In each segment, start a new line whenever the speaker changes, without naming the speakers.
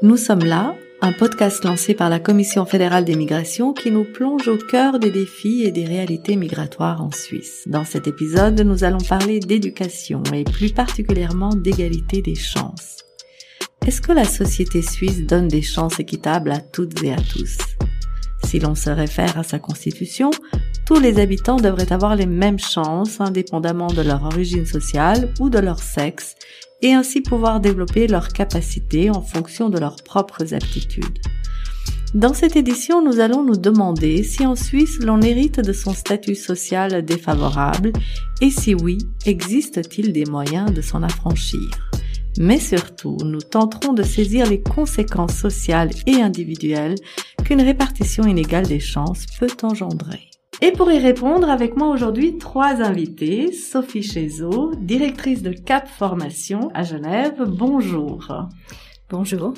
Nous sommes là, un podcast lancé par la Commission fédérale des migrations qui nous plonge au cœur des défis et des réalités migratoires en Suisse. Dans cet épisode, nous allons parler d'éducation et plus particulièrement d'égalité des chances. Est-ce que la société suisse donne des chances équitables à toutes et à tous? Si l'on se réfère à sa constitution, tous les habitants devraient avoir les mêmes chances indépendamment de leur origine sociale ou de leur sexe et ainsi pouvoir développer leurs capacités en fonction de leurs propres aptitudes. Dans cette édition, nous allons nous demander si en Suisse l'on hérite de son statut social défavorable et si oui, existe-t-il des moyens de s'en affranchir. Mais surtout, nous tenterons de saisir les conséquences sociales et individuelles qu'une répartition inégale des chances peut engendrer. Et pour y répondre, avec moi aujourd'hui trois invités. Sophie Chézot, directrice de CAP Formation à Genève. Bonjour.
Bonjour.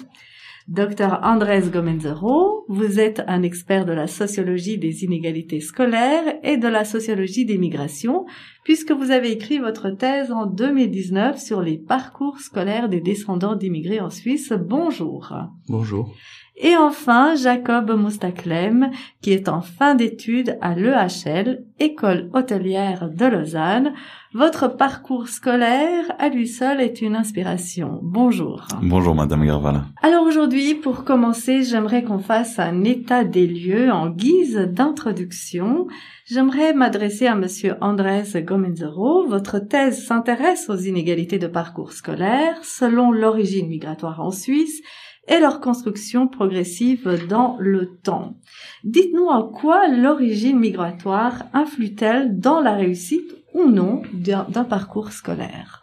Docteur Andrés Gomenzero, vous êtes un expert de la sociologie des inégalités scolaires et de la sociologie des migrations, puisque vous avez écrit votre thèse en 2019 sur les parcours scolaires des descendants d'immigrés en Suisse. Bonjour.
Bonjour.
Et enfin, Jacob Moustaklem, qui est en fin d'études à l'EHL, École hôtelière de Lausanne. Votre parcours scolaire, à lui seul, est une inspiration. Bonjour.
Bonjour, Madame Garvala.
Alors aujourd'hui, pour commencer, j'aimerais qu'on fasse un état des lieux en guise d'introduction. J'aimerais m'adresser à Monsieur Andrés Gomenzero. Votre thèse s'intéresse aux inégalités de parcours scolaire selon l'origine migratoire en Suisse et leur construction progressive dans le temps. Dites-nous en quoi l'origine migratoire influe-t-elle dans la réussite ou non d'un parcours scolaire?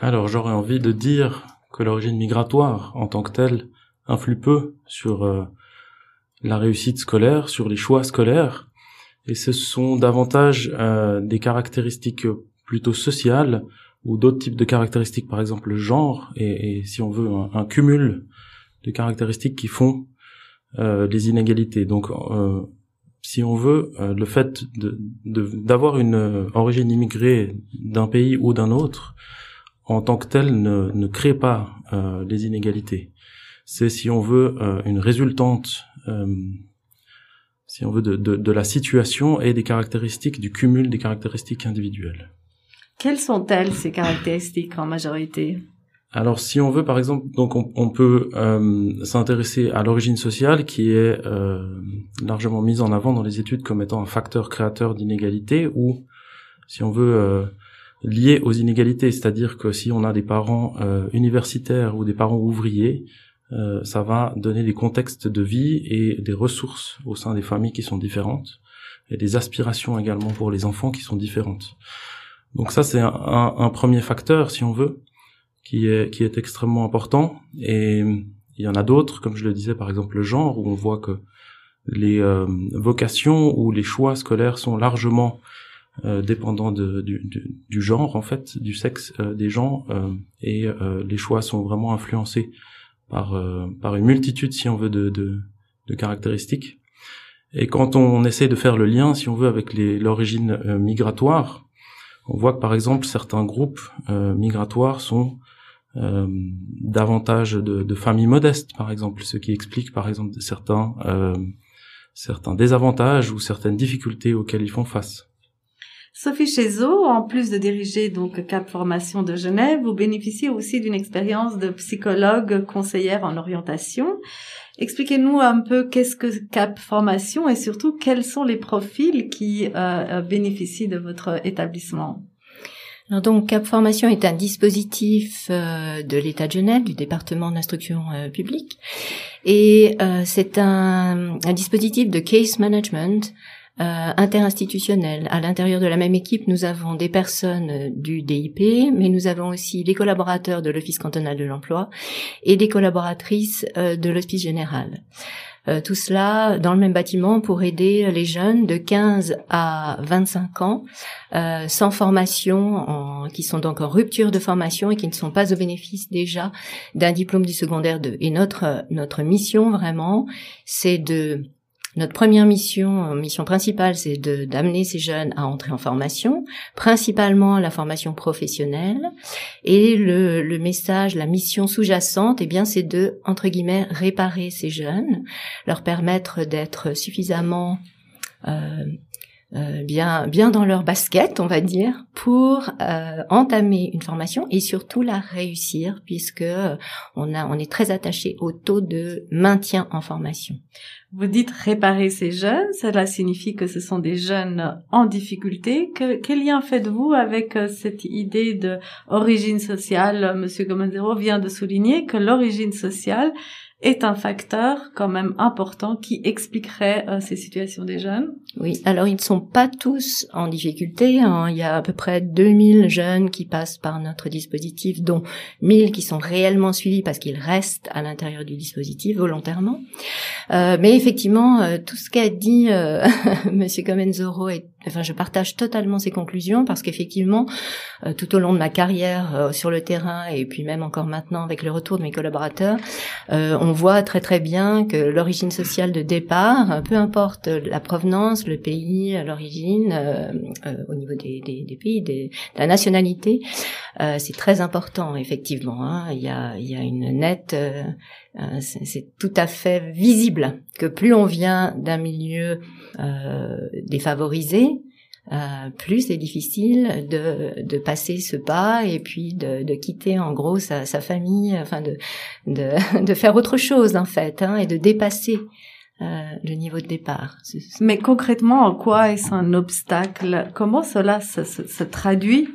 Alors j'aurais envie de dire que l'origine migratoire en tant que telle influe peu sur euh, la réussite scolaire, sur les choix scolaires, et ce sont davantage euh, des caractéristiques plutôt sociales ou d'autres types de caractéristiques, par exemple le genre, et, si on veut un cumul de caractéristiques qui font euh, les inégalités. Donc, euh, si on veut, euh, le fait d'avoir une origine immigrée d'un pays ou d'un autre, en tant que tel, ne, ne crée pas les inégalités. C'est, si on veut, une résultante, si on veut, de, de la situation et des caractéristiques, du cumul des caractéristiques individuelles.
Quelles sont-elles, ces caractéristiques en majorité?
Alors, si on veut, par exemple, donc on, peut euh, s'intéresser à l'origine sociale, qui est euh, largement mise en avant dans les études comme étant un facteur créateur d'inégalité, ou si on veut euh, lié aux inégalités, c'est-à-dire que si on a des parents universitaires ou des parents ouvriers, ça va donner des contextes de vie et des ressources au sein des familles qui sont différentes, et des aspirations également pour les enfants qui sont différentes. Donc ça, c'est un premier facteur, si on veut qui est qui est extrêmement important. Et il y en a d'autres comme je le disais par exemple le genre où on voit que les euh, vocations ou les choix scolaires sont largement euh, dépendants du, genre en fait du sexe euh, des gens et les choix sont vraiment influencés par par une multitude si on veut de, de caractéristiques. Et quand on essaie de faire le lien si on veut avec l'origine migratoire on voit que par exemple certains groupes migratoires sont euh, davantage de, de, familles modestes, par exemple, ce qui explique, par exemple, certains euh, certains désavantages ou certaines difficultés auxquelles ils font face.
Sophie Chézot, en plus de diriger donc Cap Formation de Genève, vous bénéficiez aussi d'une expérience de psychologue conseillère en orientation. Expliquez-nous un peu qu'est-ce que Cap Formation et surtout quels sont les profils qui euh, bénéficient de votre établissement?
Alors donc Cap Formation est un dispositif euh, de l'État de Genève, du département d'instruction euh, publique, et euh, c'est un, un, dispositif de case management interinstitutionnel. À l'intérieur de la même équipe, nous avons des personnes du DIP, mais nous avons aussi des collaborateurs de l'Office cantonal de l'emploi et des collaboratrices de l'Hospice général. Euh, tout cela dans le même bâtiment pour aider les jeunes de 15 à 25 ans euh, sans formation, en, qui sont donc en rupture de formation et qui ne sont pas au bénéfice déjà d'un diplôme du secondaire 2. Et notre notre mission vraiment, c'est de Notre première mission, mission principale, c'est de d'amener ces jeunes à entrer en formation, principalement la formation professionnelle. Et le, le message, la mission sous-jacente, eh bien, c'est de entre guillemets réparer ces jeunes, leur permettre d'être suffisamment euh, euh, bien bien dans leur basket, on va dire, pour euh, entamer une formation et surtout la réussir, puisque euh, on a on est très attaché au taux de maintien en formation.
Vous dites réparer ces jeunes, cela signifie que ce sont des jeunes en difficulté. Que, quel lien faites-vous avec cette idée de origine sociale? Monsieur Gomenzero vient de souligner que l'origine sociale est un facteur quand même important qui expliquerait euh, ces situations des jeunes.
Oui, alors ils ne sont pas tous en difficulté. Hein. Il y a à peu près 2000 jeunes qui passent par notre dispositif, dont 1000 qui sont réellement suivis parce qu'ils restent à l'intérieur du dispositif volontairement. Euh, mais effectivement, euh, tout ce qu'a dit euh, Monsieur Comenzoro est Enfin, je partage totalement ces conclusions parce qu'effectivement, euh, tout au long de ma carrière euh, sur le terrain et puis même encore maintenant avec le retour de mes collaborateurs, euh, on voit très très bien que l'origine sociale de départ, peu importe la provenance, le pays, l'origine, au niveau des, des, des pays, des, de la nationalité, c'est très important effectivement. Hein. Il, y a, il y a une nette c'est tout à fait visible que plus on vient d'un milieu euh, défavorisé, euh, plus c'est difficile de, de passer ce pas et puis de, de quitter en gros sa, sa famille, enfin de, de, de faire autre chose en fait, hein, et de dépasser euh, le niveau de départ.
Mais concrètement, en quoi est-ce un obstacle? Comment cela se, se traduit?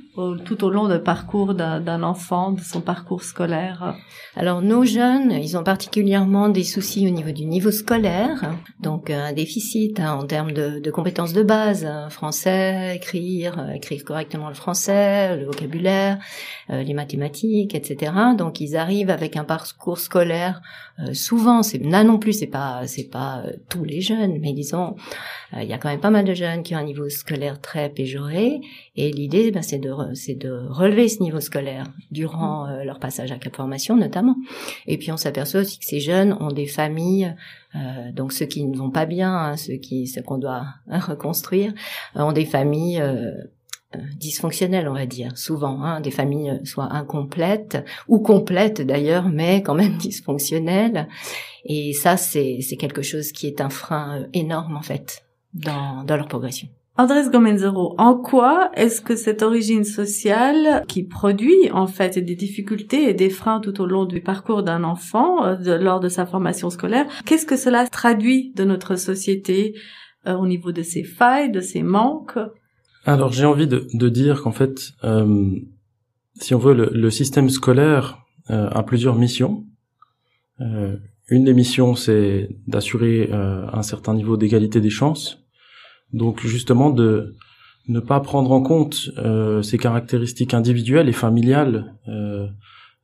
Tout au long du parcours d'un enfant, de son parcours scolaire.
Alors nos jeunes, ils ont particulièrement des soucis au niveau du niveau scolaire, donc un déficit hein, en termes de, compétences de base, hein, français, écrire, euh, écrire correctement le français, le vocabulaire, euh, les mathématiques, etc. Donc ils arrivent avec un parcours scolaire euh, souvent, c'est là non plus, c'est pas c'est pas tous les jeunes, mais disons, il y a quand même pas mal de jeunes qui ont un niveau scolaire très péjoré, et l'idée, ben, c'est de c'est de relever ce niveau scolaire durant mmh. euh, leur passage à Cap Formation notamment. Et puis on s'aperçoit aussi que ces jeunes ont des familles, euh, donc ceux qui ne vont pas bien, hein, ceux qui ceux qu'on doit reconstruire, euh, ont des familles dysfonctionnelles, on va dire, souvent, hein, des familles soit incomplètes ou complètes d'ailleurs, mais quand même dysfonctionnelles. Et ça, c'est c'est quelque chose qui est un frein énorme en fait dans dans leur progression.
Andrés Gomenzero, en quoi est-ce que cette origine sociale qui produit en fait des difficultés et des freins tout au long du parcours d'un enfant euh, lors de sa formation scolaire, qu'est-ce que cela traduit de notre société euh, au niveau de ses failles, de ses manques?
Alors j'ai envie de, dire qu'en fait, euh, si on veut, le, système scolaire a plusieurs missions. une des missions, c'est d'assurer un certain niveau d'égalité des chances donc justement de ne pas prendre en compte euh, ces caractéristiques individuelles et familiales euh,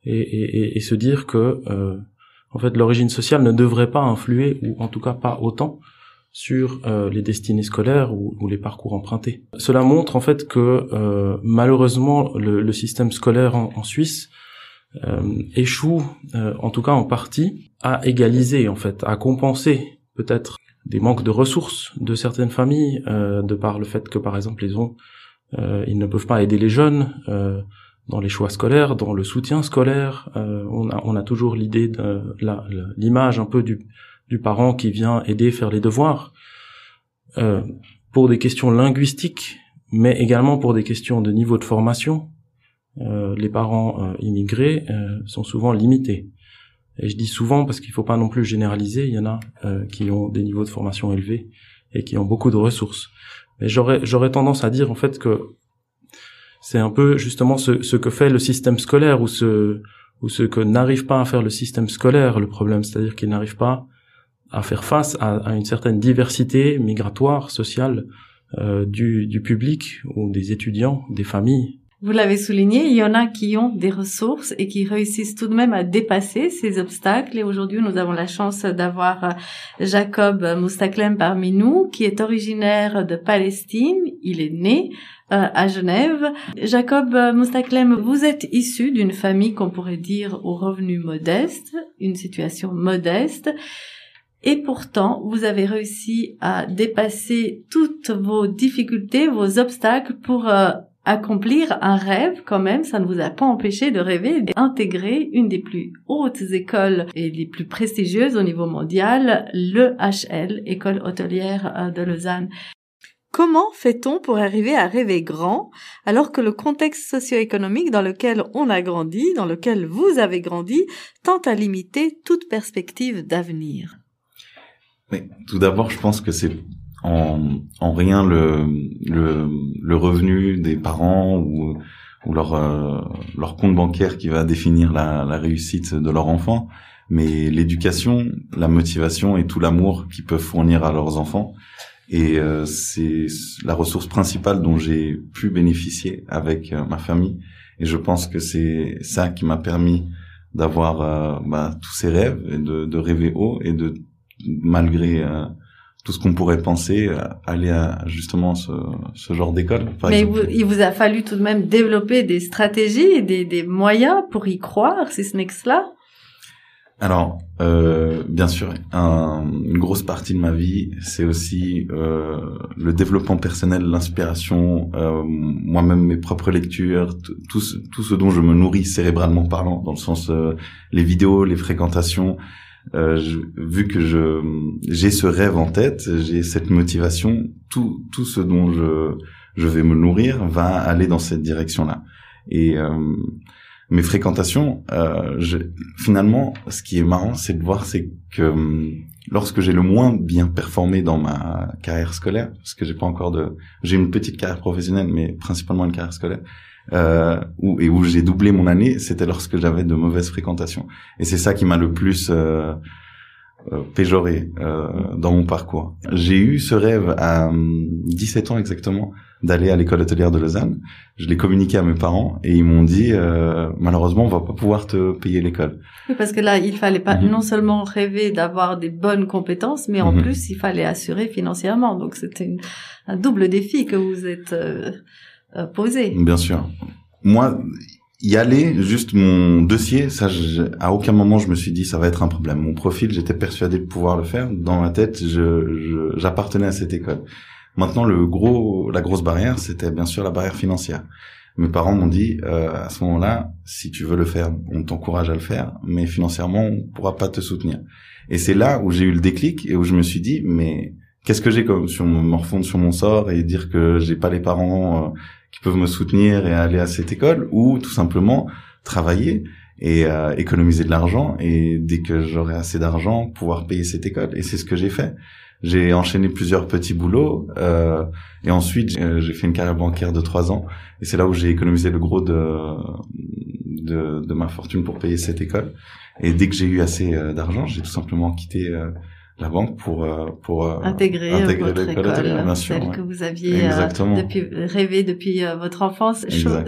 et, et, et, se dire que euh, en fait l'origine sociale ne devrait pas influer ou en tout cas pas autant sur euh, les destinées scolaires ou, ou, les parcours empruntés. Cela montre en fait que euh, malheureusement le, le, système scolaire en, en Suisse échoue en tout cas en partie à égaliser en fait à compenser peut-être des manques de ressources de certaines familles, euh, de par le fait que par exemple ils ont, euh, ils ne peuvent pas aider les jeunes euh, dans les choix scolaires, dans le soutien scolaire. on a, toujours l'idée de l'image un peu du, du parent qui vient aider faire les devoirs pour des questions linguistiques, mais également pour des questions de niveau de formation. les parents immigrés sont souvent limités. Et je dis souvent parce qu'il faut pas non plus généraliser. Il y en a euh, qui ont des niveaux de formation élevés et qui ont beaucoup de ressources. Mais j'aurais j'aurais tendance à dire en fait que c'est un peu justement ce, ce que fait le système scolaire ou ce ou ce que n'arrive pas à faire le système scolaire le problème, c'est-à-dire qu'il n'arrive pas à faire face à, à, une certaine diversité migratoire sociale euh, du, du public ou des étudiants, des familles
vous l'avez souligné, il y en a qui ont des ressources et qui réussissent tout de même à dépasser ces obstacles. Et aujourd'hui, nous avons la chance d'avoir euh, Jacob Moustaklem parmi nous, qui est originaire de Palestine. Il est né euh, à Genève. Jacob Moustaklem, vous êtes issu d'une famille qu'on pourrait dire aux revenus modestes, une situation modeste. Et pourtant, vous avez réussi à dépasser toutes vos difficultés, vos obstacles pour euh, accomplir un rêve quand même. Ça ne vous a pas empêché de rêver d'intégrer une des plus hautes écoles et les plus prestigieuses au niveau mondial, le HL, École hôtelière euh, de Lausanne. Comment fait-on pour arriver à rêver grand alors que le contexte socio-économique dans lequel on a grandi, dans lequel vous avez grandi, tend à limiter toute perspective d'avenir?
Tout d'abord, je pense que c'est en, en rien le, le, le, revenu des parents ou, ou leur, euh, leur compte bancaire qui va définir la, la réussite de leur enfant, mais l'éducation, la motivation et tout l'amour qu'ils peuvent fournir à leurs enfants. Et euh, c'est la ressource principale dont j'ai pu bénéficier avec euh, ma famille. Et je pense que c'est ça qui m'a permis d'avoir bah, tous ces rêves et de, de rêver haut et de malgré euh, tout ce qu'on pourrait penser, euh, aller à justement ce, ce genre d'école.
Mais il vous a fallu tout de même développer des stratégies, des, des moyens pour y croire, si ce n'est que cela.
Alors, euh, bien sûr, un, une grosse partie de ma vie, c'est aussi euh, le développement personnel, l'inspiration, euh, moi-même mes propres lectures, tout, tout ce dont je me nourris cérébralement parlant, dans le sens les vidéos, les fréquentations, euh, vu que je j'ai ce rêve en tête, j'ai cette motivation, tout tout ce dont je je vais me nourrir va aller dans cette direction-là. Et euh, mes fréquentations, euh, je, finalement, ce qui est marrant, c'est de voir, c'est que euh, lorsque j'ai le moins bien performé dans ma carrière scolaire, parce que j'ai pas encore de, j'ai une petite carrière professionnelle, mais principalement une carrière scolaire euh, où, et où j'ai doublé mon année, c'était lorsque j'avais de mauvaises fréquentations. Et c'est ça qui m'a le plus euh, euh péjoré euh, dans mon parcours. J'ai eu ce rêve à 17 hum, ans exactement d'aller à l'école hôtelière de Lausanne. Je l'ai communiqué à mes parents et ils m'ont dit euh, malheureusement on va pas pouvoir te payer l'école.
Oui, parce que là il fallait pas mhm. non seulement rêver d'avoir des bonnes compétences, mais en mhm. plus il fallait assurer financièrement. Donc c'était un double défi que vous êtes euh, euh.
Bien sûr. Moi, y aller, juste mon dossier, ça, à aucun moment je me suis dit ça va être un problème. Mon profil, j'étais persuadé de pouvoir le faire. Dans ma tête, je, j'appartenais à cette école. Maintenant, le gros, la grosse barrière, c'était bien sûr la barrière financière. Mes parents m'ont dit euh, à ce moment-là, si tu veux le faire, on t'encourage à le faire, mais financièrement, on pourra pas te soutenir. Et c'est là où j'ai eu le déclic et où je me suis dit, mais qu'est-ce que j'ai comme sur me morfondre sur mon sort et dire que j'ai pas les parents euh, qui peuvent me soutenir et aller à cette école ou tout simplement travailler et euh, économiser de l'argent. Et dès que j'aurai assez d'argent pouvoir payer cette école. Et c'est ce que j'ai fait. J'ai enchaîné plusieurs petits boulots euh, et ensuite j'ai fait une carrière bancaire de trois ans. Et c'est là où j'ai économisé le gros de, de, de ma fortune pour payer cette école. Et dès que j'ai eu assez euh, d'argent j'ai tout simplement quitté euh, la banque pour euh, pour
euh, intégrer, intégrer votre école, celle que vous aviez euh, depuis rêvé depuis votre enfance.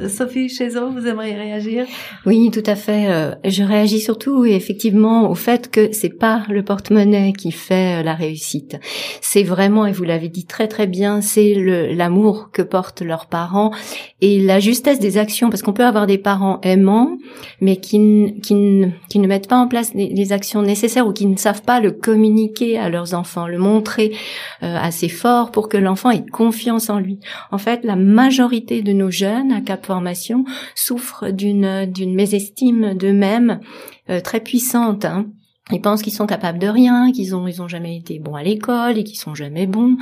Sophie Chezo, vous aimeriez réagir?
Oui, tout à fait. je réagis surtout effectivement au fait que c'est pas le porte-monnaie qui fait la réussite. C'est vraiment, et vous l'avez dit très très bien, c'est l'amour que portent leurs parents et la justesse des actions, parce qu'on peut avoir des parents aimants, mais qui qui, qui ne mettent pas en place les actions nécessaires ou qui ne savent pas le communiquer à leurs enfants, le montrer euh, assez fort pour que l'enfant ait confiance en lui. En fait, la majorité de nos jeunes à Cap Formation souffrent d'une mésestime d'eux-mêmes euh, très puissante. Hein. Ils pensent qu'ils sont capables de rien, qu'ils ont ils ont jamais été bons à l'école et qu'ils sont jamais bons.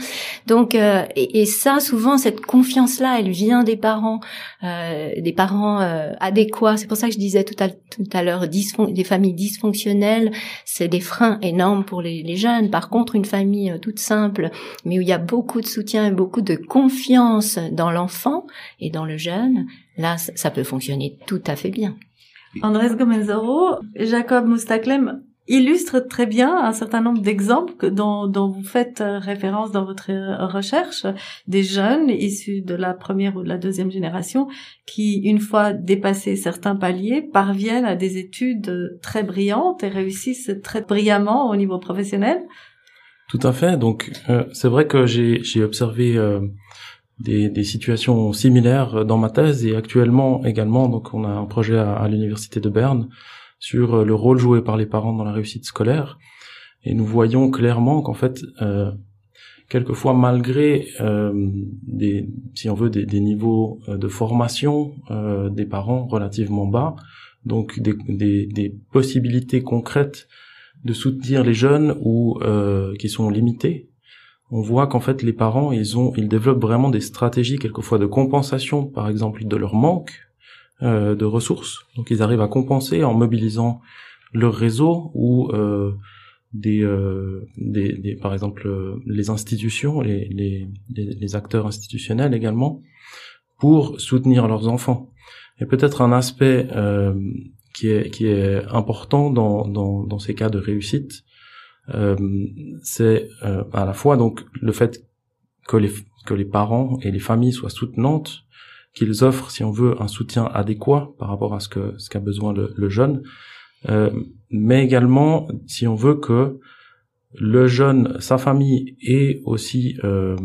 Donc euh, et, ça souvent cette confiance là, elle vient des parents, euh, des parents euh, adéquats. C'est pour ça que je disais tout à tout à l'heure des familles dysfonctionnelles, c'est des freins énormes pour les, les, jeunes. Par contre, une famille euh, toute simple, mais où il y a beaucoup de soutien et beaucoup de confiance dans l'enfant et dans le jeune, là ça peut fonctionner tout à fait bien.
Andrés Gomezoro, Jacob Moustaklem illustre très bien un certain nombre d'exemples dont, vous faites euh, référence dans votre euh, recherche, des jeunes issus de la première ou de la deuxième génération qui, une fois dépassés certains paliers, parviennent à des études très brillantes et réussissent très brillamment au niveau professionnel.
Tout à fait. Donc, euh, c'est vrai que j'ai observé des, situations similaires dans ma thèse et actuellement également. Donc, on a un projet à l'université de Berne sur euh, le rôle joué par les parents dans la réussite scolaire. Et nous voyons clairement qu'en fait, euh, quelquefois malgré euh, des, si on veut, des, niveaux de formation des parents relativement bas, donc des, des, possibilités concrètes de soutenir les jeunes ou qui sont limitées, on voit qu'en fait les parents ils ont ils développent vraiment des stratégies quelquefois de compensation, par exemple de leur manque euh, de ressources. Donc ils arrivent à compenser en mobilisant leur réseau ou euh, des, euh, des, des, par exemple euh, les institutions, les, les, les, acteurs institutionnels également, pour soutenir leurs enfants. Et peut-être un aspect euh, qui est qui est important dans dans, dans ces cas de réussite, euh, c'est à la fois donc le fait que les que les parents et les familles soient soutenantes, qu'ils offrent, si on veut, un soutien adéquat par rapport à ce que ce qu'a besoin le, jeune, euh, mais également si on veut que le jeune, sa famille et aussi euh,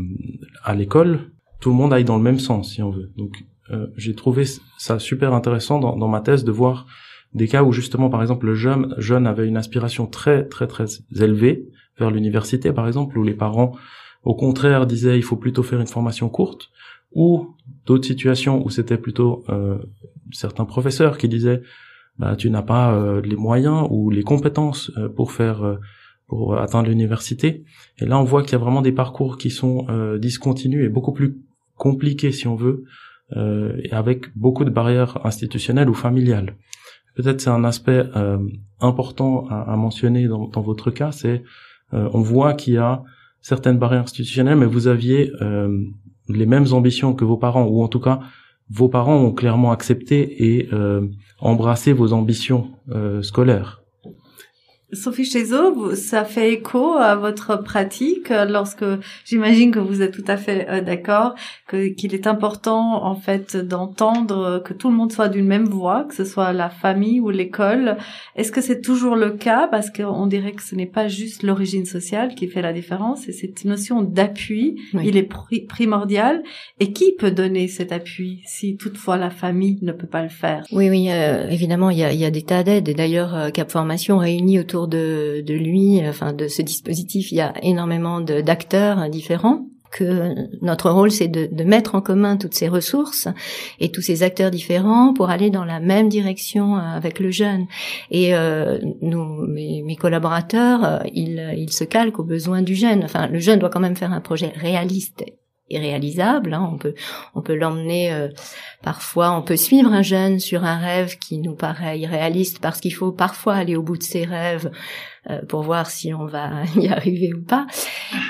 à l'école, tout le monde aille dans le même sens, si on veut. Donc, euh, j'ai trouvé ça super intéressant dans, dans, ma thèse de voir des cas où justement, par exemple, le jeune, jeune avait une aspiration très très très élevée vers l'université, par exemple, où les parents, au contraire, disaient il faut plutôt faire une formation courte, ou d'autres situations où c'était plutôt euh, certains professeurs qui disaient bah, tu n'as pas euh, les moyens ou les compétences euh, pour faire euh, pour atteindre l'université. Et là, on voit qu'il y a vraiment des parcours qui sont discontinus et beaucoup plus compliqués, si on veut, et avec beaucoup de barrières institutionnelles ou familiales. Peut-être c'est un aspect important à, à, mentionner dans, dans votre cas, c'est on voit qu'il y a certaines barrières institutionnelles, mais vous aviez les mêmes ambitions que vos parents, ou en tout cas vos parents ont clairement accepté et euh, embrassé vos ambitions euh, scolaires.
Sophie Chezo, ça fait écho à votre pratique lorsque j'imagine que vous êtes tout à fait euh, d'accord qu'il est important en fait d'entendre que tout le monde soit d'une même voix, que ce soit la famille ou l'école. Est-ce que c'est toujours le cas? Parce qu'on dirait que ce n'est pas juste l'origine sociale qui fait la différence et cette notion d'appui, il est primordial. Et qui peut donner cet appui si toutefois la famille ne peut pas le faire?
Oui, oui, euh, évidemment, il y a, y a, des tas d'aides. Et d'ailleurs euh, Cap Formation réunit autour de, de lui, enfin de ce dispositif, il y a énormément d'acteurs différents que notre rôle c'est de, de, mettre en commun toutes ces ressources et tous ces acteurs différents pour aller dans la même direction euh, avec le jeune. Et euh, nous mes, mes collaborateurs euh, ils, ils se calquent aux besoins du jeune. Enfin le jeune doit quand même faire un projet réaliste irréalisable. Hein. On peut on peut l'emmener euh, parfois, on peut suivre un jeune sur un rêve qui nous paraît irréaliste parce qu'il faut parfois aller au bout de ses rêves pour voir si on va y arriver ou pas.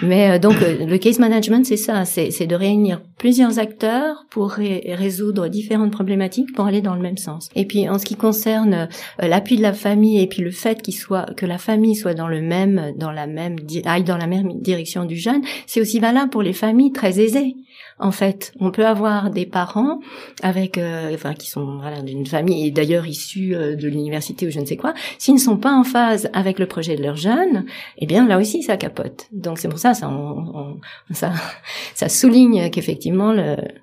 Mais euh, donc euh, le case management, c'est ça, c'est de réunir plusieurs acteurs pour résoudre différentes problématiques pour aller dans le même sens. Et puis en ce qui concerne l'appui de la famille et puis le fait qu'il soit que la famille soit dans le même dans la même aille dans la même direction du jeune, c'est aussi valable pour les familles très aisées. En fait, on peut avoir des parents avec, euh, enfin, qui sont voilà, d'une famille et d'ailleurs issus euh, de l'université ou je ne sais quoi. S'ils ne sont pas en phase avec le projet de leur jeune, eh bien là aussi ça capote. Donc c'est pour ça, ça, on, ça, ça souligne qu'effectivement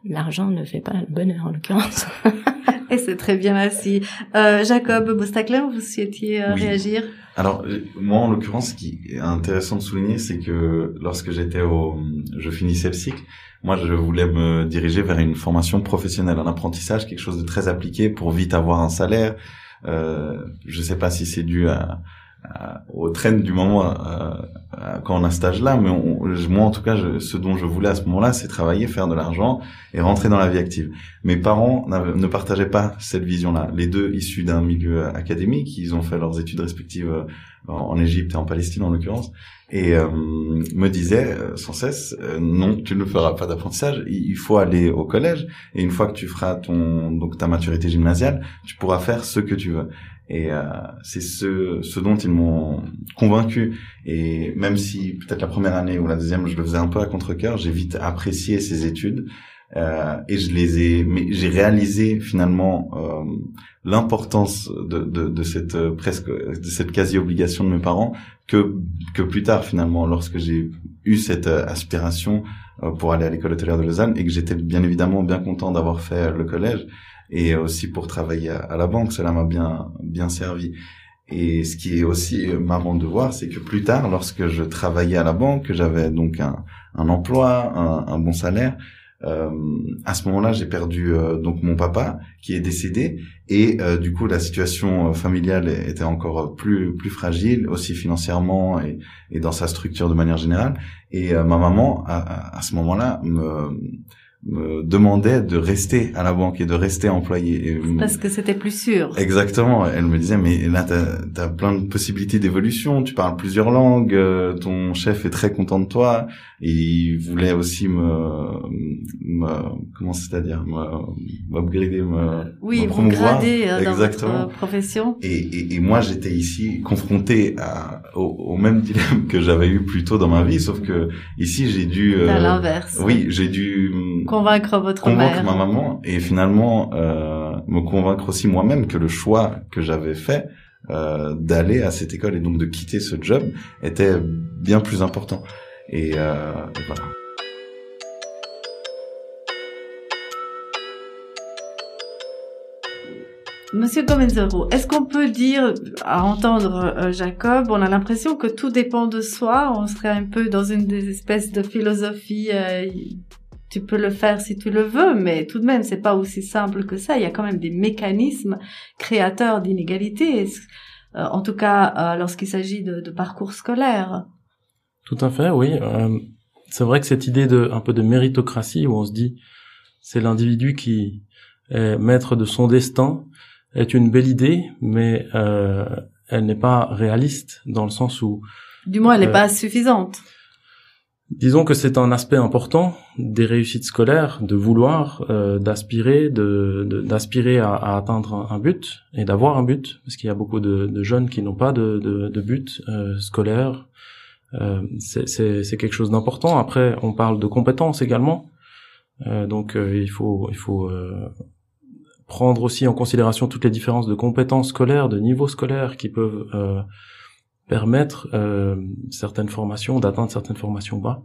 l'argent ne fait pas le bonheur en l'occurrence.
et c'est très bien ainsi. Euh, Jacob Bostacler, vous souhaitiez euh, réagir?
Alors, moi, en l'occurrence, ce qui est intéressant de souligner, c'est que lorsque j'étais au, je finissais le cycle, moi, je voulais me diriger vers une formation professionnelle, un apprentissage, quelque chose de très appliqué pour vite avoir un salaire. Euh, je sais pas si c'est dû à, au train du moment quand on a stage là, mais moi en tout cas, je, ce dont je voulais à ce moment-là, c'est travailler, faire de l'argent et rentrer dans la vie active. Mes parents ne partageaient pas cette vision-là. Les deux issus d'un milieu académique, ils ont fait leurs études respectives euh, en Égypte et en Palestine en l'occurrence, et euh, me disaient euh, sans cesse non, tu ne feras pas d'apprentissage, il faut aller au collège et une fois que tu feras ton donc ta maturité gymnasiale, tu pourras faire ce que tu veux. Et euh, c'est ce, ce dont ils m'ont convaincu. Et même si peut-être la première année ou la deuxième, je le faisais un peu à contre-cœur, j'ai vite apprécié ces études. Euh, et je les ai, mais j'ai réalisé finalement euh, l'importance de, de, de, cette euh, presque de cette quasi obligation de mes parents que que plus tard finalement lorsque j'ai eu cette euh, aspiration pour aller à l'école hôtelière de Lausanne et que j'étais bien évidemment bien content d'avoir fait le collège et aussi pour travailler à, la banque, cela m'a bien bien servi. Et ce qui est aussi marrant de voir, c'est que plus tard, lorsque je travaillais à la banque, que j'avais donc un, un emploi, un, un, bon salaire, euh, à ce moment-là, j'ai perdu euh, donc mon papa qui est décédé et euh, du coup la situation familiale était encore plus plus fragile aussi financièrement et, et dans sa structure de manière générale. Et ma maman à, à ce moment-là me me demandait de rester à la banque et de rester employé.
Parce que c'était plus sûr.
Exactement. Elle me disait, mais là, t'as as plein de possibilités d'évolution, tu parles plusieurs langues, euh, ton chef est très content de toi, et il voulait aussi me, me comment c'est-à-dire, m'upgrader, me,
oui,
me promouvoir.
Euh, dans votre profession.
Et, et, et moi, j'étais ici confronté à, au, au, même dilemme que j'avais eu plus tôt dans ma vie, sauf que ici, j'ai dû...
Euh, à l'inverse.
Oui, j'ai dû
convaincre votre
convaincre ma maman et finalement euh, me convaincre aussi moi-même que le choix que j'avais fait euh, d'aller à cette école et donc de quitter ce job était bien plus important. Et, euh, et voilà.
Monsieur Gomenzero, est-ce qu'on peut dire, à entendre euh, Jacob, on a l'impression que tout dépend de soi, on serait un peu dans une des espèces de philosophie tu peux le faire si tu le veux, mais tout de même, c'est pas aussi simple que ça. Il y a quand même des mécanismes créateurs d'inégalités, euh, en tout cas euh, lorsqu'il s'agit de, de, parcours scolaires.
Tout à fait, oui. Euh, c'est vrai que cette idée de un peu de méritocratie où on se dit c'est l'individu qui est maître de son destin est une belle idée, mais elle n'est pas réaliste dans le sens où
du moins elle n'est pas suffisante.
Disons que c'est un aspect important des réussites scolaires, de vouloir, euh, d'aspirer, d'aspirer à, atteindre un, but et d'avoir un but, parce qu'il y a beaucoup de, jeunes qui n'ont pas de, but euh, scolaire. Euh, c'est, quelque chose d'important. Après, on parle de compétences également, donc il faut il faut prendre aussi en considération toutes les différences de compétences scolaires, de niveaux scolaires qui peuvent permettre euh, certaines formations, d'atteindre certaines formations bas.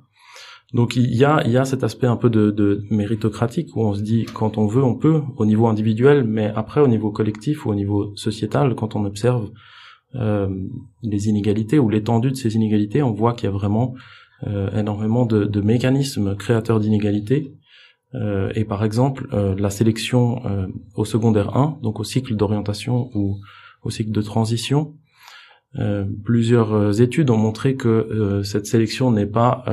Donc il y a, il y a cet aspect un peu de, de, méritocratique où on se dit quand on veut, on peut au niveau individuel, mais après au niveau collectif ou au niveau sociétal, quand on observe euh, les inégalités ou l'étendue de ces inégalités, on voit qu'il y a vraiment euh, énormément de, de, mécanismes créateurs d'inégalités. Euh, et par exemple, euh, la sélection euh, au secondaire 1, donc au cycle d'orientation ou au cycle de transition, euh, plusieurs euh, études ont montré que euh, cette sélection n'est pas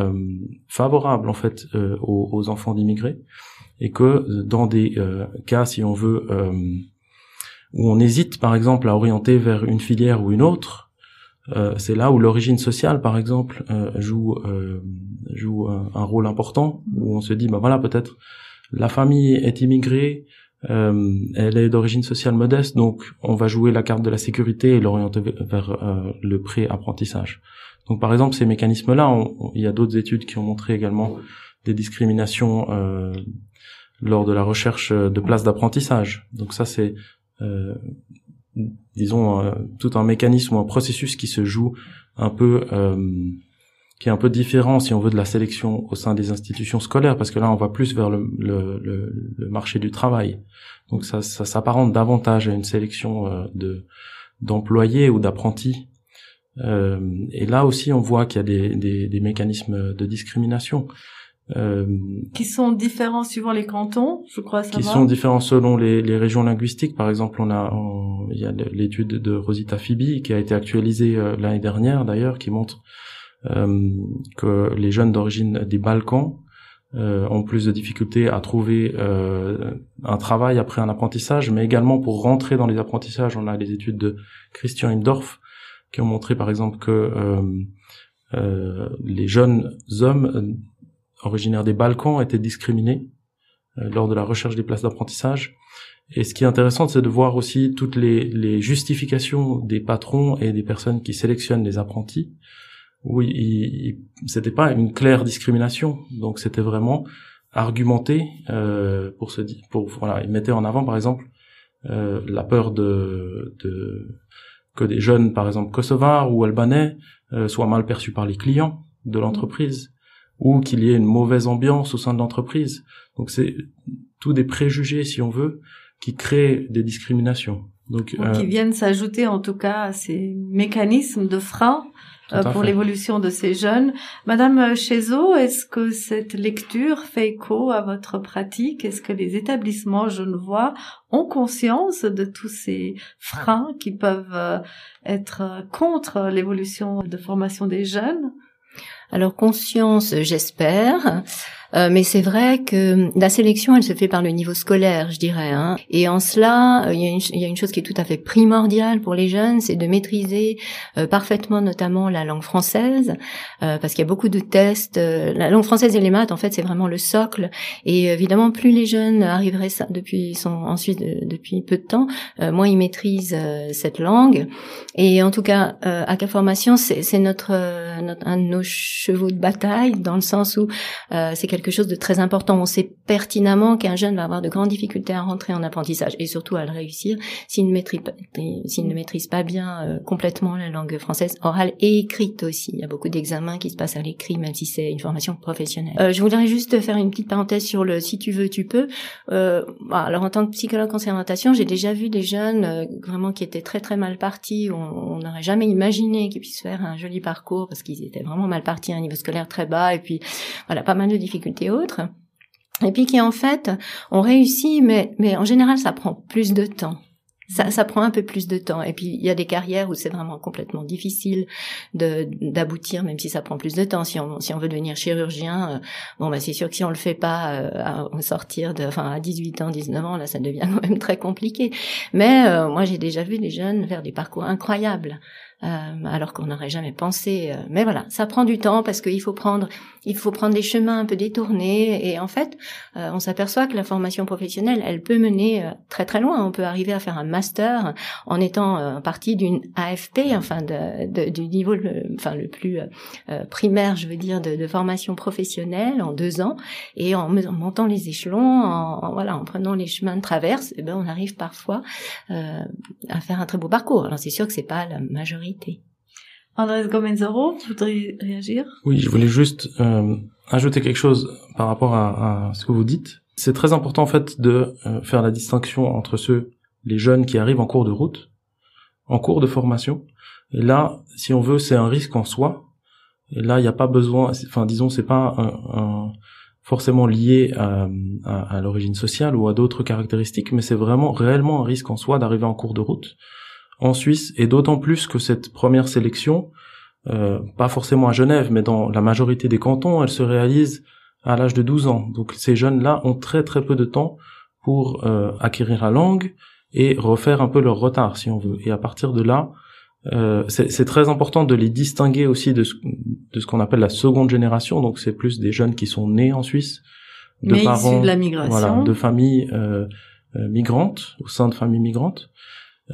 favorable en fait aux, aux, enfants d'immigrés et que dans des cas, si on veut, où on hésite par exemple à orienter vers une filière ou une autre, c'est là où l'origine sociale, par exemple, joue joue un, un, rôle important. Où on se dit, bah voilà, peut-être la famille est immigrée, euh, elle est d'origine sociale modeste, donc on va jouer la carte de la sécurité et l'orienter vers euh, le pré-apprentissage. Donc par exemple, ces mécanismes-là, il y a d'autres études qui ont montré également des discriminations euh, lors de la recherche de places d'apprentissage. Donc ça, c'est, euh, disons, tout un mécanisme ou un processus qui se joue un peu qui est un peu différent, si on veut, de la sélection au sein des institutions scolaires, parce que là, on va plus vers le, le, le, marché du travail. Donc ça, ça s'apparente davantage à une sélection euh, de d'employés ou d'apprentis. Euh, et là aussi, on voit qu'il y a des, des, des, mécanismes de discrimination.
Euh, qui sont différents suivant les cantons, je crois
Qui sont différents selon les, les, régions linguistiques. Par exemple, on a, il y a l'étude de Rosita Phoebe qui a été actualisée euh, l'année dernière d'ailleurs, qui montre que les jeunes d'origine des Balkans euh, ont plus de difficultés à trouver euh, un travail après un apprentissage, mais également pour rentrer dans les apprentissages, on a les études de Christian Hindorf qui ont montré par exemple que les jeunes hommes originaires des Balkans étaient discriminés lors de la recherche des places d'apprentissage. Et ce qui est intéressant, c'est de voir aussi toutes les, les, justifications des patrons et des personnes qui sélectionnent les apprentis oui, c'était pas une claire discrimination, donc c'était vraiment argumenté euh, pour se dire, pour voilà, il mettait en avant par exemple euh, la peur de, de que des jeunes, par exemple kosovars ou albanais, euh, soient mal perçus par les clients de l'entreprise, ou qu'il y ait une mauvaise ambiance au sein de l'entreprise. Donc c'est tout des préjugés, si on veut, qui créent des discriminations. Donc,
qui viennent s'ajouter en tout cas à ces mécanismes de frein euh, pour l'évolution de ces jeunes. Madame Chezo, est-ce que cette lecture fait écho à votre pratique? Est-ce que les établissements genevois ont conscience de tous ces freins qui peuvent euh, être contre l'évolution de formation des jeunes?
Alors conscience, j'espère. Euh, mais c'est vrai que la sélection, elle se fait par le niveau scolaire, je dirais. Hein. Et en cela, euh, il y, a une, chose qui est tout à fait primordiale pour les jeunes, c'est de maîtriser euh, parfaitement, notamment la langue française, parce qu'il y a beaucoup de tests. la langue française et les maths, en fait, c'est vraiment le socle. Et évidemment, plus les jeunes arriveraient ça depuis sont ensuite depuis peu de temps, moins ils maîtrisent cette langue. Et en tout cas, à Cap Formation, c'est notre, notre, un de nos chevaux de bataille, dans le sens où c'est quelque chose de très important. On sait pertinemment qu'un jeune va avoir de grandes difficultés à rentrer en apprentissage et surtout à le réussir s'il ne maîtrise pas, s'il ne maîtrise pas bien euh, complètement la langue française orale et écrite aussi. Il y a beaucoup d'examens qui se passent à l'écrit, même si c'est une formation professionnelle. Euh, je voudrais juste faire une petite parenthèse sur le si tu veux, tu peux. Euh, bah, alors en tant que psychologue en sermentation, j'ai déjà vu des jeunes vraiment qui étaient très très mal partis. On n'aurait jamais imaginé qu'ils puissent faire un joli parcours parce qu'ils étaient vraiment mal partis à un niveau scolaire très bas et puis voilà pas mal de difficultés difficultés autres, et puis qui en fait ont réussi, mais, mais en général ça prend plus de temps. Ça, ça prend un peu plus de temps. Et puis il y a des carrières où c'est vraiment complètement difficile de d'aboutir, même si ça prend plus de temps. Si on si on veut devenir chirurgien, euh, bon bah c'est sûr que si on le fait pas euh, à sortir de, enfin à 18 ans, 19 ans, là ça devient quand même très compliqué. Mais euh, moi j'ai déjà vu des jeunes faire des parcours incroyables. Alors qu'on n'aurait jamais pensé. mais voilà, ça prend du temps parce qu'il faut prendre il faut prendre des chemins un peu détournés et en fait, euh, on s'aperçoit que la formation professionnelle, elle peut mener euh, très très loin. On peut arriver à faire un master en étant euh, partie d'une AFP, enfin de, du niveau le, enfin le plus primaire, je veux dire, de, de, formation professionnelle en deux ans et en, montant les échelons, en, voilà, en prenant les chemins de traverse, eh ben on arrive parfois à faire un très beau parcours. Alors c'est sûr que c'est pas la majorité.
Andrés Gomenzoro, vous voudriez réagir?
Oui, je voulais juste euh, ajouter quelque chose par rapport à, ce que vous dites. C'est très important en fait de euh, faire la distinction entre ceux, les jeunes qui arrivent en cours de route, en cours de formation. Et là, si on veut, c'est un risque en soi. Et là, il n'y a pas besoin, enfin disons, c'est pas forcément lié à l'origine sociale ou à d'autres caractéristiques, mais c'est vraiment réellement un risque en soi d'arriver en cours de route en Suisse, et d'autant plus que cette première sélection, euh, pas forcément à Genève, mais dans la majorité des cantons, elle se réalise à l'âge de 12 ans. Donc ces jeunes-là ont très très peu de temps pour euh, acquérir la langue et refaire un peu leur retard, si on veut. Et à partir de là, euh, c'est très important de les distinguer aussi de ce, de ce qu'on appelle la seconde génération. Donc c'est plus des jeunes qui sont nés en Suisse,
de parents, de la migration,
voilà, de familles euh, migrantes, au sein de familles migrantes,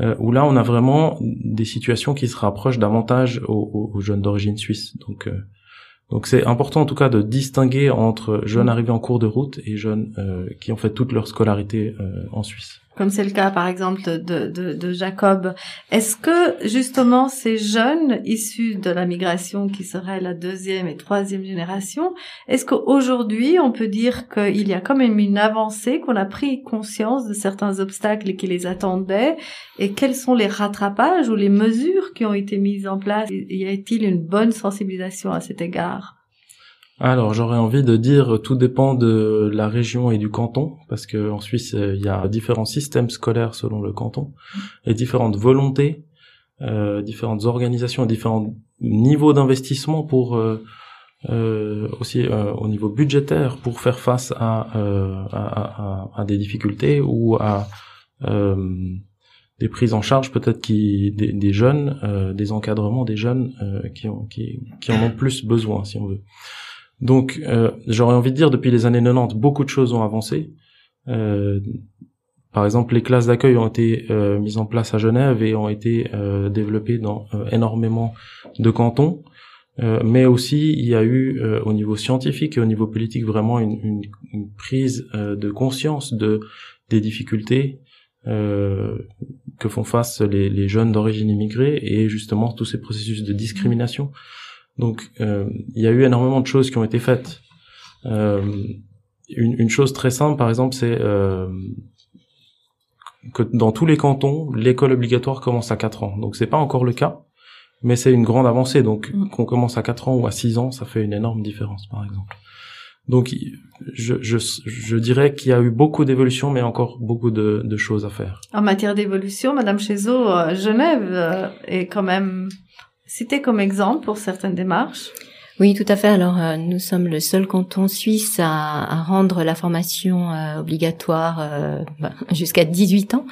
euh, où là on a vraiment des situations qui se rapprochent davantage aux, jeunes d'origine suisse. Donc euh, donc c'est important en tout cas de distinguer entre jeunes arrivés en cours de route et jeunes euh, qui ont fait toute leur scolarité euh, en Suisse
comme c'est le cas par exemple de, de, de Jacob. Est-ce que justement ces jeunes issus de la migration qui seraient la deuxième et troisième génération, est-ce qu'aujourd'hui on peut dire qu'il y a quand même une avancée, qu'on a pris conscience de certains obstacles qui les attendaient? Et quels sont les rattrapages ou les mesures qui ont été mises en place? Y a-t-il une bonne sensibilisation à cet égard?
Alors j'aurais envie de dire tout dépend de la région et du canton parce que en Suisse euh, il y a différents systèmes scolaires selon le canton et différentes volontés, euh, différentes organisations différents niveaux d'investissement pour euh, aussi au niveau budgétaire pour faire face à, des difficultés ou à des prises en charge peut-être qui des, jeunes, des encadrements des jeunes qui, ont, qui en ont plus besoin si on veut. Donc, euh, j'aurais envie de dire, depuis les années 90, beaucoup de choses ont avancé. Euh, par exemple, les classes d'accueil ont été euh, mises en place à Genève et ont été développées dans énormément de cantons. Mais aussi, il y a eu au niveau scientifique et au niveau politique vraiment une, prise de conscience de des difficultés que font face les jeunes d'origine immigrée et justement tous ces processus de discrimination donc euh, il y a eu énormément de choses qui ont été faites. Euh, une, une, chose très simple, par exemple, c'est euh, que dans tous les cantons, l'école obligatoire commence à 4 ans. Donc c'est pas encore le cas, mais c'est une grande avancée. Donc
Mm.
qu'on commence à 4 ans ou à 6 ans, ça fait une énorme différence, par exemple. Donc je, je, je dirais qu'il y a eu beaucoup d'évolutions, mais encore beaucoup de, de choses à faire.
En matière d'évolution, Madame Chézot, Genève est quand même citée comme exemple pour certaines démarches.
Oui, tout à fait. Alors, euh, nous sommes le seul canton suisse à, à rendre la formation euh, obligatoire euh, bah, jusqu'à 18 ans.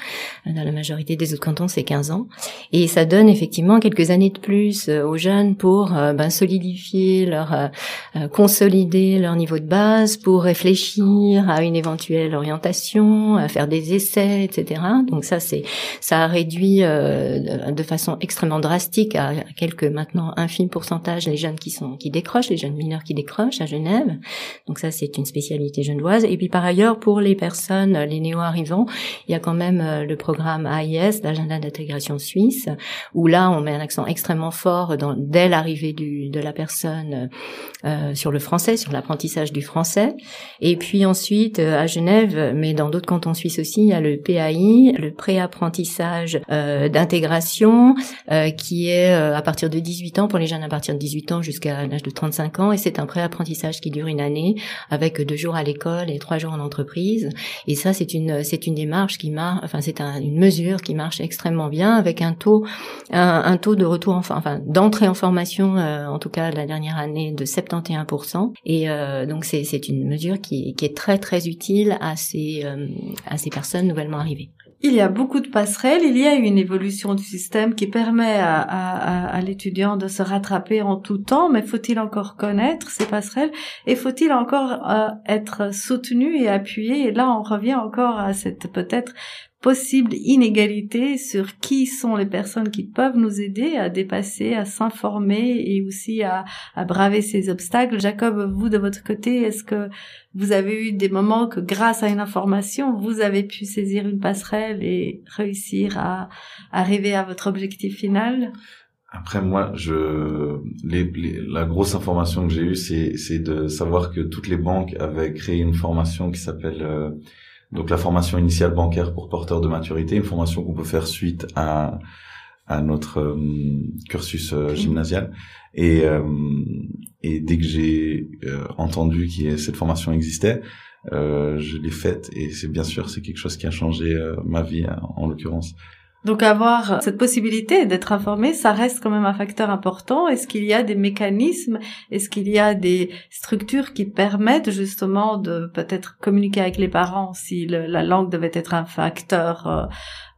Dans la majorité des autres cantons, c'est 15 ans. Et ça donne effectivement quelques années de plus euh, aux jeunes pour euh, ben, solidifier leur, euh, euh, consolider leur niveau de base, pour réfléchir à une éventuelle orientation, à faire des essais, etc. Donc ça, c'est ça a réduit euh, de, façon extrêmement drastique à quelques maintenant infime pourcentage les jeunes qui sont qui décrochent, les jeunes mineurs qui décrochent à Genève. Donc ça, c'est une spécialité genevoise. Et puis par ailleurs, pour les personnes, les néo-arrivants, il y a quand même euh, le programme AIS, l'agenda d'intégration suisse, où là, on met un accent extrêmement fort dès l'arrivée de la personne euh, sur le français, sur l'apprentissage du français. Et puis ensuite, euh, à Genève, mais dans d'autres cantons suisses aussi, il y a le PAI, le pré-apprentissage euh, d'intégration, euh, qui est euh, à partir de 18 ans, pour les jeunes à partir de 18 ans jusqu'à l'âge de 35 ans, et c'est un pré-apprentissage qui dure une année, avec deux jours à l'école et trois jours en entreprise. Et ça, c'est une c'est une démarche qui marche, enfin c'est un- une mesure qui marche extrêmement bien, avec un taux un, taux de retour, enfin d'entrée en formation, euh, en tout cas la dernière année, de 71%. Et euh, donc c'est c'est une mesure qui, qui est très très utile à ces euh, à ces personnes nouvellement arrivées.
Il y a beaucoup de passerelles, il y a une évolution du système qui permet à, l'étudiant de se rattraper en tout temps, mais faut-il encore connaître ces passerelles et faut-il encore euh, être soutenu et appuyé? Et là, on revient encore à cette peut-être possible inégalité sur qui sont les personnes qui peuvent nous aider à dépasser, à s'informer et aussi à, à braver ces obstacles. Jacob, vous de votre côté, est-ce que vous avez eu des moments que grâce à une information, vous avez pu saisir une passerelle et réussir à arriver à votre objectif final?
Après moi, je les, les- la grosse information que j'ai eue, c'est de savoir que toutes les banques avaient créé une formation qui s'appelle euh, donc la formation initiale bancaire pour porteurs de maturité, une formation qu'on peut faire suite à à notre euh, cursus euh, gymnasial. Et euh, et dès que j'ai euh, entendu que cette formation existait, euh, je l'ai faite et c'est bien sûr c'est quelque chose qui a changé ma vie en l'occurrence.
Donc avoir cette possibilité d'être informé, ça reste quand même un facteur important. Est-ce qu'il y a des mécanismes? Est-ce qu'il y a des structures qui permettent justement de peut-être communiquer avec les parents si la langue devait être un facteur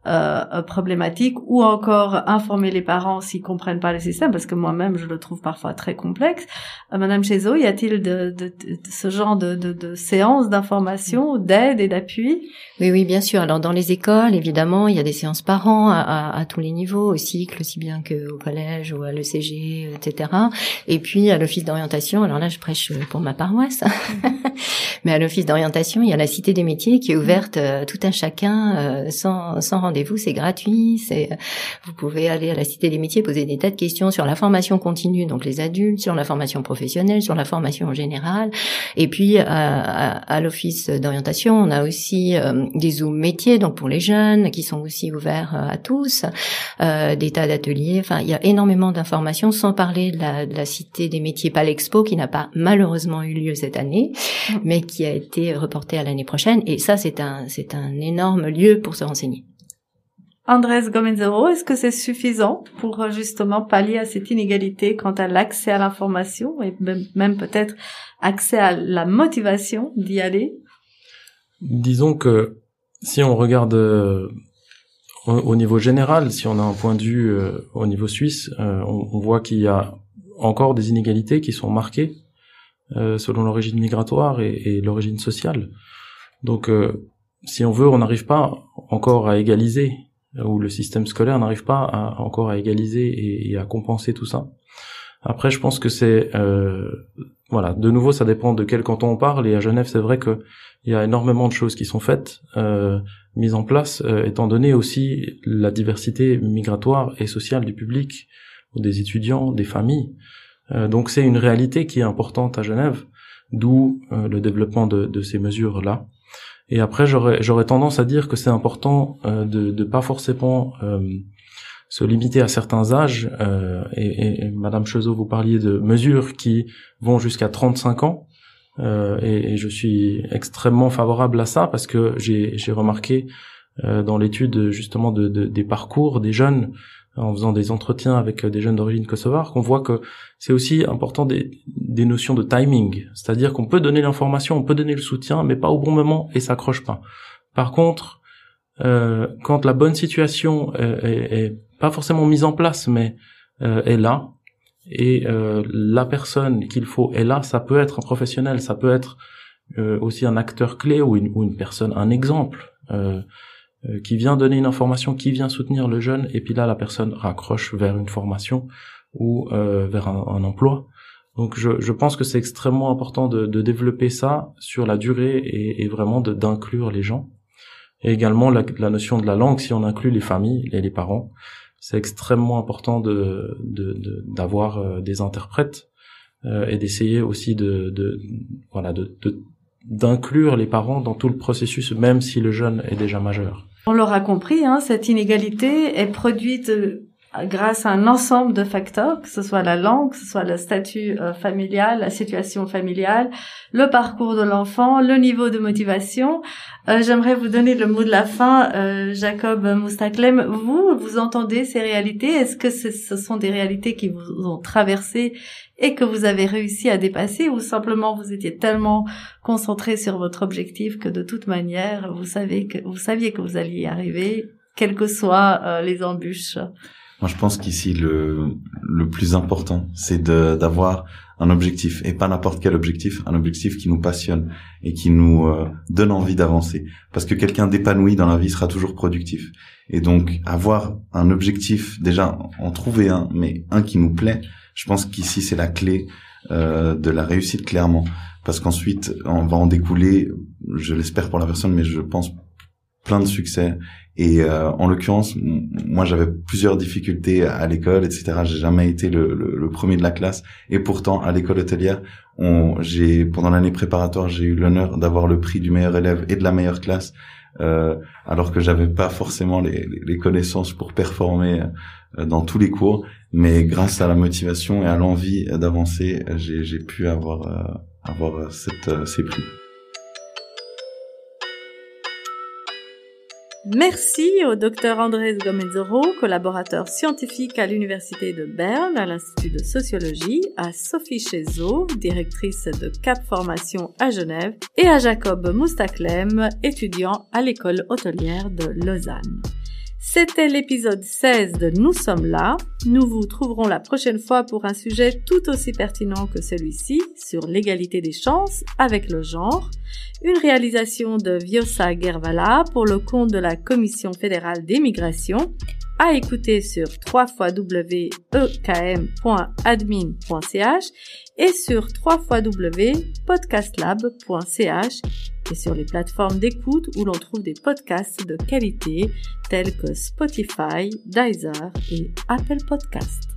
euh, problématique ou encore informer les parents s'ils comprennent pas le système parce que moi-même je le trouve parfois très complexe. Euh, Madame Chezo, y a-t-il de, de, de- de ce genre de, de, séances d'information, d'aide et d'appui?
Oui, oui, bien sûr. Alors dans les écoles, évidemment, il y a des séances par an à, à- à tous les niveaux, au cycle, aussi bien qu'au collège ou à l'ECG, etc. Et puis à l'office d'orientation, alors là je prêche pour ma paroisse, mais à l'office d'orientation, il y a la Cité des métiers qui est ouverte euh, tout un chacun, euh, sans, sans rendez-vous, c'est gratuit. C'est, vous pouvez aller à la Cité des métiers, poser des tas de questions sur la formation continue, donc les adultes, sur la formation professionnelle, sur la formation en général. Et puis à, à- à l'office d'orientation, on a aussi euh, des zooms métiers, donc pour les jeunes, qui sont aussi ouverts euh, à tous, euh, des tas d'ateliers. Enfin, il y a énormément d'informations, sans parler de la, de la cité des métiers Palexpo, qui n'a pas malheureusement eu lieu cette année, mais qui a été reportée à l'année prochaine. Et ça, c'est un c'est un énorme lieu pour se renseigner.
Andrés Gomenzero, est-ce que c'est suffisant pour euh, justement pallier à cette inégalité quant à l'accès à l'information et même, peut-être accès à la motivation d'y aller?
Disons que si on regarde euh, au, au niveau général, si on a un point de vue euh, au niveau suisse, on, voit qu'il y a encore des inégalités qui sont marquées selon l'origine migratoire et, l'origine sociale. Donc, si on veut, on n'arrive pas encore à égaliser, ou le système scolaire n'arrive pas encore à égaliser et, à compenser tout ça. Après, je pense que c'est euh, voilà, de nouveau, ça dépend de quel canton on parle. Et à Genève, c'est vrai que il y a énormément de choses qui sont faites, euh, mises en place, euh, étant donné aussi la diversité migratoire et sociale du public, des étudiants, des familles. Euh, donc c'est une réalité qui est importante à Genève, d'où euh, le développement de, de ces mesures-là. Et après, j'aurais tendance à dire que c'est important euh, de de pas forcément euh, se limiter à certains âges. Euh, et, et, Madame Chezot, vous parliez de mesures qui vont jusqu'à 35 ans. Euh, et, et, je suis extrêmement favorable à ça parce que j'ai j'ai remarqué euh, dans l'étude justement de, de, des parcours des jeunes en faisant des entretiens avec des jeunes d'origine kosovare qu'on voit que c'est aussi important des, des notions de timing, c'est-à-dire qu'on peut donner l'information, on peut donner le soutien, mais pas au bon moment et ça accroche pas. Par contre, euh, quand la bonne situation est, est, pas forcément mise en place, mais euh, est là, et euh, la personne qu'il faut est là, ça peut être un professionnel, ça peut être euh, aussi un acteur clé ou une, ou une personne, un exemple. Euh, qui vient donner une information, qui vient soutenir le jeune, et puis là la personne raccroche vers une formation ou euh, vers un, un, emploi. Donc je, je pense que c'est extrêmement important de, de, développer ça sur la durée et, et vraiment d'inclure les gens. Et également la, la, notion de la langue, si on inclut les familles et les parents, c'est extrêmement important de d'avoir de, euh, des interprètes euh, et d'essayer aussi de, de voilà de, de d'inclure les parents dans tout le processus, même si le jeune est déjà majeur.
On l'aura compris, hein, cette inégalité est produite euh, grâce à un ensemble de facteurs, que ce soit la langue, que ce soit le statut euh, familial, la situation familiale, le parcours de l'enfant, le niveau de motivation. Euh, J'aimerais vous donner le mot de la fin, euh, Jacob Moustaklem. Vous, vous entendez ces réalités? Est-ce que ce sont des réalités qui vous ont traversé et que vous avez réussi à dépasser ou simplement vous étiez tellement concentré sur votre objectif que de toute manière vous savez que vous saviez que vous alliez y arriver quelles que soient les embûches?
Moi, je pense qu'ici, le, le plus important, c'est d'avoir un objectif, et pas n'importe quel objectif, un objectif qui nous passionne et qui nous euh, donne envie d'avancer. Parce que quelqu'un d'épanoui dans la vie sera toujours productif. Et donc, avoir un objectif, déjà, en trouver un, mais un qui nous plaît, je pense qu'ici, c'est la clé euh, de la réussite, clairement. Parce qu'ensuite, on va en découler, je l'espère pour la personne, mais je pense plein de succès. Et euh, en l'occurrence, moi j'avais plusieurs difficultés à l'école, etc. J'ai jamais été le, le, premier de la classe. Et pourtant, à l'école hôtelière, j'ai pendant l'année préparatoire, j'ai eu l'honneur d'avoir le prix du meilleur élève et de la meilleure classe, euh, alors que j'avais pas forcément les, les, connaissances pour performer euh, dans tous les cours. Mais grâce à la motivation et à l'envie d'avancer, j'ai, pu avoir euh, avoir cette, ces prix.
Merci au Dr Andrés Gomezoro, collaborateur scientifique à l'Université de Berne, à l'Institut de sociologie, à Sophie Chezo, directrice de Cap Formation à Genève, et à Jacob Moustaklem, étudiant à l'école hôtelière de Lausanne. C'était l'épisode 16 de Nous sommes là. Nous vous trouverons la prochaine fois pour un sujet tout aussi pertinent que celui-ci sur l'égalité des chances avec le genre. Une réalisation de Viosa Gervala pour le compte de la Commission fédérale d'émigration à écouter sur www.ekm.admin.ch et sur www.podcastlab.ch et sur les plateformes d'écoute où l'on trouve des podcasts de qualité tels que Spotify, Deezer et Apple Podcasts.